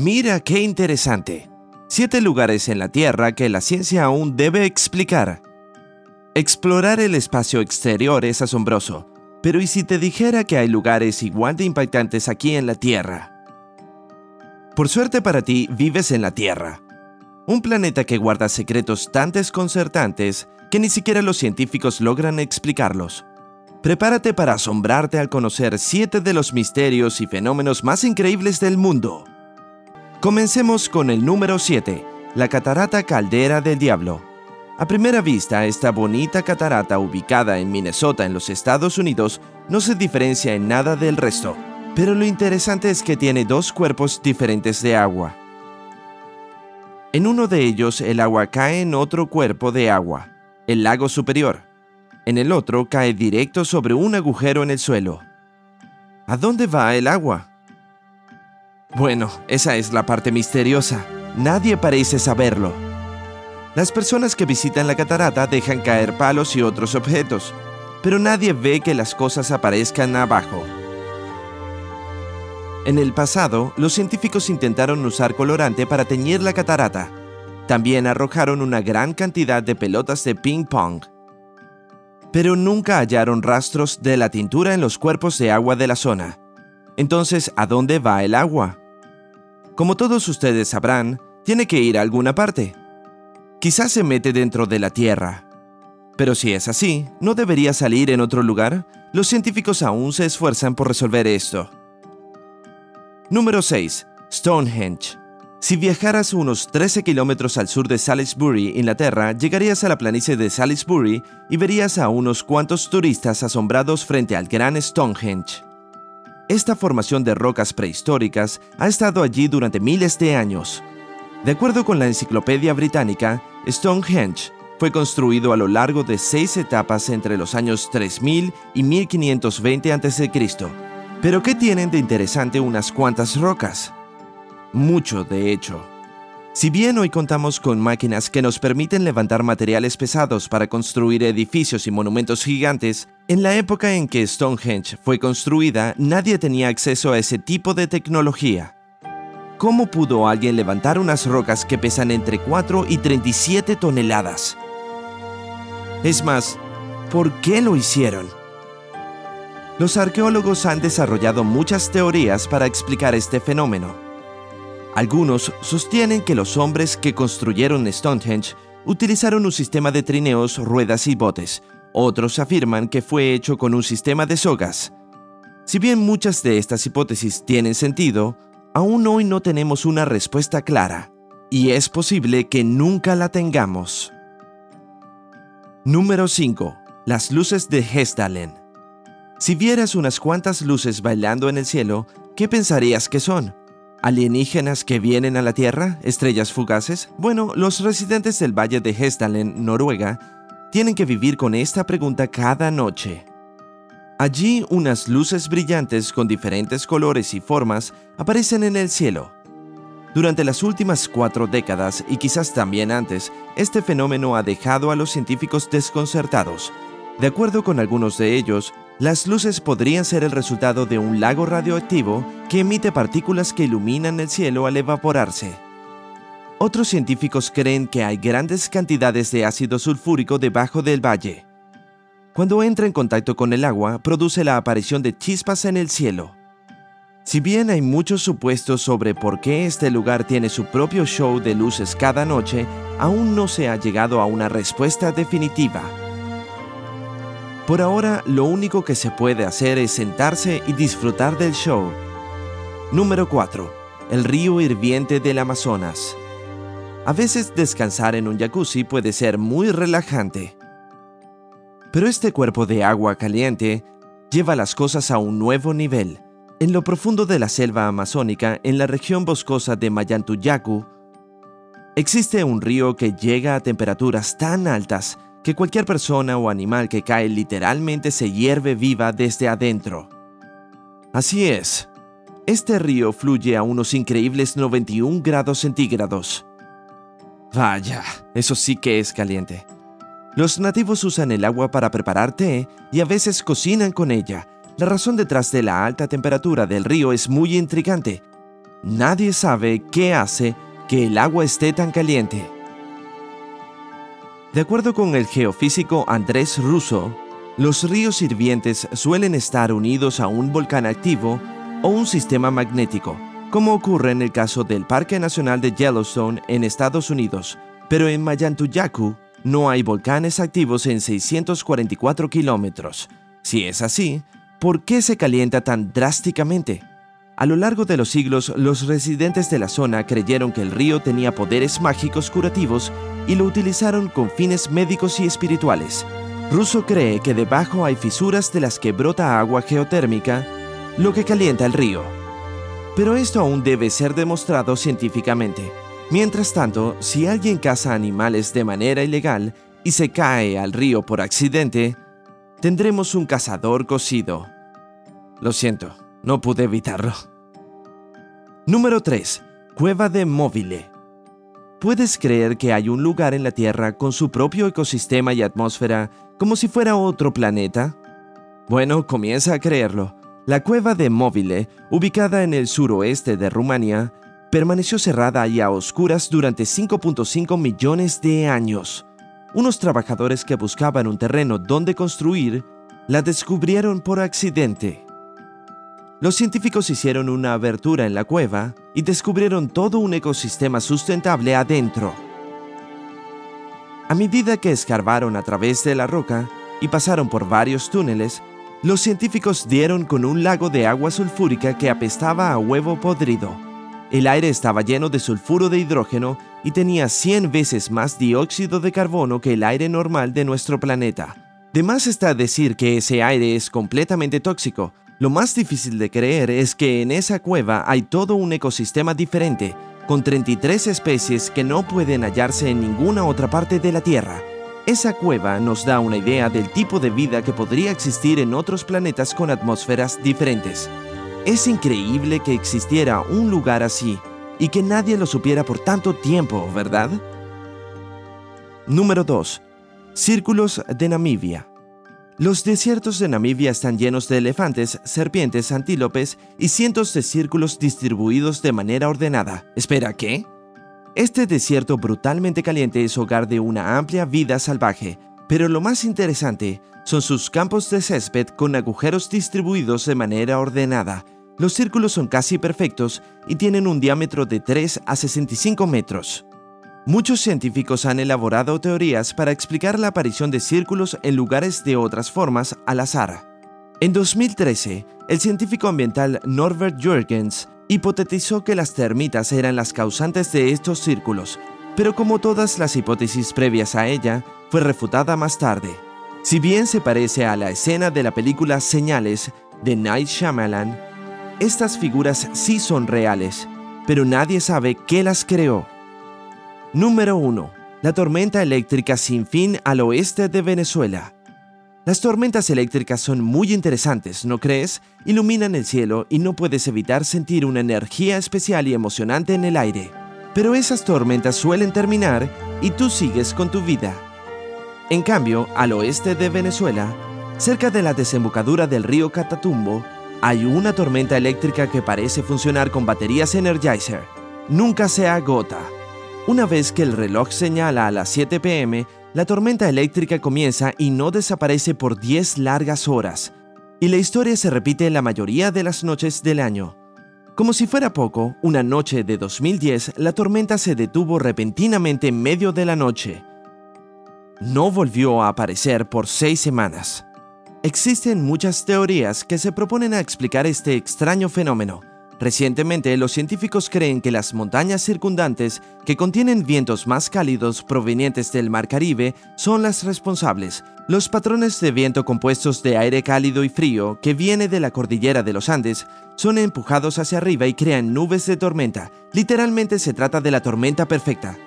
Mira qué interesante. Siete lugares en la Tierra que la ciencia aún debe explicar. Explorar el espacio exterior es asombroso, pero ¿y si te dijera que hay lugares igual de impactantes aquí en la Tierra? Por suerte para ti, vives en la Tierra, un planeta que guarda secretos tan desconcertantes que ni siquiera los científicos logran explicarlos. Prepárate para asombrarte al conocer siete de los misterios y fenómenos más increíbles del mundo. Comencemos con el número 7, la Catarata Caldera del Diablo. A primera vista, esta bonita catarata ubicada en Minnesota en los Estados Unidos no se diferencia en nada del resto, pero lo interesante es que tiene dos cuerpos diferentes de agua. En uno de ellos el agua cae en otro cuerpo de agua, el lago superior. En el otro cae directo sobre un agujero en el suelo. ¿A dónde va el agua? Bueno, esa es la parte misteriosa. Nadie parece saberlo. Las personas que visitan la catarata dejan caer palos y otros objetos, pero nadie ve que las cosas aparezcan abajo. En el pasado, los científicos intentaron usar colorante para teñir la catarata. También arrojaron una gran cantidad de pelotas de ping pong. Pero nunca hallaron rastros de la tintura en los cuerpos de agua de la zona. Entonces, ¿a dónde va el agua? Como todos ustedes sabrán, tiene que ir a alguna parte. Quizás se mete dentro de la Tierra. Pero si es así, ¿no debería salir en otro lugar? Los científicos aún se esfuerzan por resolver esto. Número 6. Stonehenge. Si viajaras unos 13 kilómetros al sur de Salisbury, Inglaterra, llegarías a la planicie de Salisbury y verías a unos cuantos turistas asombrados frente al gran Stonehenge. Esta formación de rocas prehistóricas ha estado allí durante miles de años. De acuerdo con la Enciclopedia Británica, Stonehenge fue construido a lo largo de seis etapas entre los años 3000 y 1520 a.C. Pero ¿qué tienen de interesante unas cuantas rocas? Mucho, de hecho. Si bien hoy contamos con máquinas que nos permiten levantar materiales pesados para construir edificios y monumentos gigantes, en la época en que Stonehenge fue construida nadie tenía acceso a ese tipo de tecnología. ¿Cómo pudo alguien levantar unas rocas que pesan entre 4 y 37 toneladas? Es más, ¿por qué lo hicieron? Los arqueólogos han desarrollado muchas teorías para explicar este fenómeno. Algunos sostienen que los hombres que construyeron Stonehenge utilizaron un sistema de trineos, ruedas y botes. Otros afirman que fue hecho con un sistema de sogas. Si bien muchas de estas hipótesis tienen sentido, aún hoy no tenemos una respuesta clara, y es posible que nunca la tengamos. Número 5. Las luces de Hestalen. Si vieras unas cuantas luces bailando en el cielo, ¿qué pensarías que son? ¿Alienígenas que vienen a la Tierra? ¿Estrellas fugaces? Bueno, los residentes del Valle de Hestalen, Noruega, tienen que vivir con esta pregunta cada noche. Allí unas luces brillantes con diferentes colores y formas aparecen en el cielo. Durante las últimas cuatro décadas y quizás también antes, este fenómeno ha dejado a los científicos desconcertados. De acuerdo con algunos de ellos, las luces podrían ser el resultado de un lago radioactivo que emite partículas que iluminan el cielo al evaporarse. Otros científicos creen que hay grandes cantidades de ácido sulfúrico debajo del valle. Cuando entra en contacto con el agua, produce la aparición de chispas en el cielo. Si bien hay muchos supuestos sobre por qué este lugar tiene su propio show de luces cada noche, aún no se ha llegado a una respuesta definitiva. Por ahora, lo único que se puede hacer es sentarse y disfrutar del show. Número 4. El río hirviente del Amazonas. A veces descansar en un jacuzzi puede ser muy relajante. Pero este cuerpo de agua caliente lleva las cosas a un nuevo nivel. En lo profundo de la selva amazónica, en la región boscosa de Mayantuyacu, existe un río que llega a temperaturas tan altas que cualquier persona o animal que cae literalmente se hierve viva desde adentro. Así es, este río fluye a unos increíbles 91 grados centígrados. Vaya, eso sí que es caliente. Los nativos usan el agua para preparar té y a veces cocinan con ella. La razón detrás de la alta temperatura del río es muy intrigante. Nadie sabe qué hace que el agua esté tan caliente. De acuerdo con el geofísico Andrés Russo, los ríos hirvientes suelen estar unidos a un volcán activo o un sistema magnético, como ocurre en el caso del Parque Nacional de Yellowstone en Estados Unidos, pero en Mayantuyacu no hay volcanes activos en 644 kilómetros. Si es así, ¿por qué se calienta tan drásticamente? A lo largo de los siglos, los residentes de la zona creyeron que el río tenía poderes mágicos curativos y lo utilizaron con fines médicos y espirituales. Russo cree que debajo hay fisuras de las que brota agua geotérmica, lo que calienta el río. Pero esto aún debe ser demostrado científicamente. Mientras tanto, si alguien caza animales de manera ilegal y se cae al río por accidente, tendremos un cazador cocido. Lo siento, no pude evitarlo. Número 3. Cueva de Móvile. ¿Puedes creer que hay un lugar en la Tierra con su propio ecosistema y atmósfera como si fuera otro planeta? Bueno, comienza a creerlo. La cueva de Móvile, ubicada en el suroeste de Rumania, permaneció cerrada y a oscuras durante 5.5 millones de años. Unos trabajadores que buscaban un terreno donde construir la descubrieron por accidente. Los científicos hicieron una abertura en la cueva y descubrieron todo un ecosistema sustentable adentro. A medida que escarbaron a través de la roca y pasaron por varios túneles, los científicos dieron con un lago de agua sulfúrica que apestaba a huevo podrido. El aire estaba lleno de sulfuro de hidrógeno y tenía 100 veces más dióxido de carbono que el aire normal de nuestro planeta. De más está decir que ese aire es completamente tóxico, lo más difícil de creer es que en esa cueva hay todo un ecosistema diferente, con 33 especies que no pueden hallarse en ninguna otra parte de la Tierra. Esa cueva nos da una idea del tipo de vida que podría existir en otros planetas con atmósferas diferentes. Es increíble que existiera un lugar así y que nadie lo supiera por tanto tiempo, ¿verdad? Número 2. Círculos de Namibia. Los desiertos de Namibia están llenos de elefantes, serpientes, antílopes y cientos de círculos distribuidos de manera ordenada. Espera, ¿qué? Este desierto brutalmente caliente es hogar de una amplia vida salvaje, pero lo más interesante son sus campos de césped con agujeros distribuidos de manera ordenada. Los círculos son casi perfectos y tienen un diámetro de 3 a 65 metros. Muchos científicos han elaborado teorías para explicar la aparición de círculos en lugares de otras formas al azar. En 2013, el científico ambiental Norbert Jürgens hipotetizó que las termitas eran las causantes de estos círculos, pero como todas las hipótesis previas a ella, fue refutada más tarde. Si bien se parece a la escena de la película Señales de Night Shyamalan, estas figuras sí son reales, pero nadie sabe qué las creó. Número 1. La tormenta eléctrica sin fin al oeste de Venezuela. Las tormentas eléctricas son muy interesantes, ¿no crees? Iluminan el cielo y no puedes evitar sentir una energía especial y emocionante en el aire. Pero esas tormentas suelen terminar y tú sigues con tu vida. En cambio, al oeste de Venezuela, cerca de la desembocadura del río Catatumbo, hay una tormenta eléctrica que parece funcionar con baterías Energizer. Nunca se agota. Una vez que el reloj señala a las 7 pm, la tormenta eléctrica comienza y no desaparece por 10 largas horas. Y la historia se repite la mayoría de las noches del año. Como si fuera poco, una noche de 2010, la tormenta se detuvo repentinamente en medio de la noche. No volvió a aparecer por seis semanas. Existen muchas teorías que se proponen a explicar este extraño fenómeno, Recientemente, los científicos creen que las montañas circundantes, que contienen vientos más cálidos provenientes del Mar Caribe, son las responsables. Los patrones de viento compuestos de aire cálido y frío, que viene de la cordillera de los Andes, son empujados hacia arriba y crean nubes de tormenta. Literalmente se trata de la tormenta perfecta.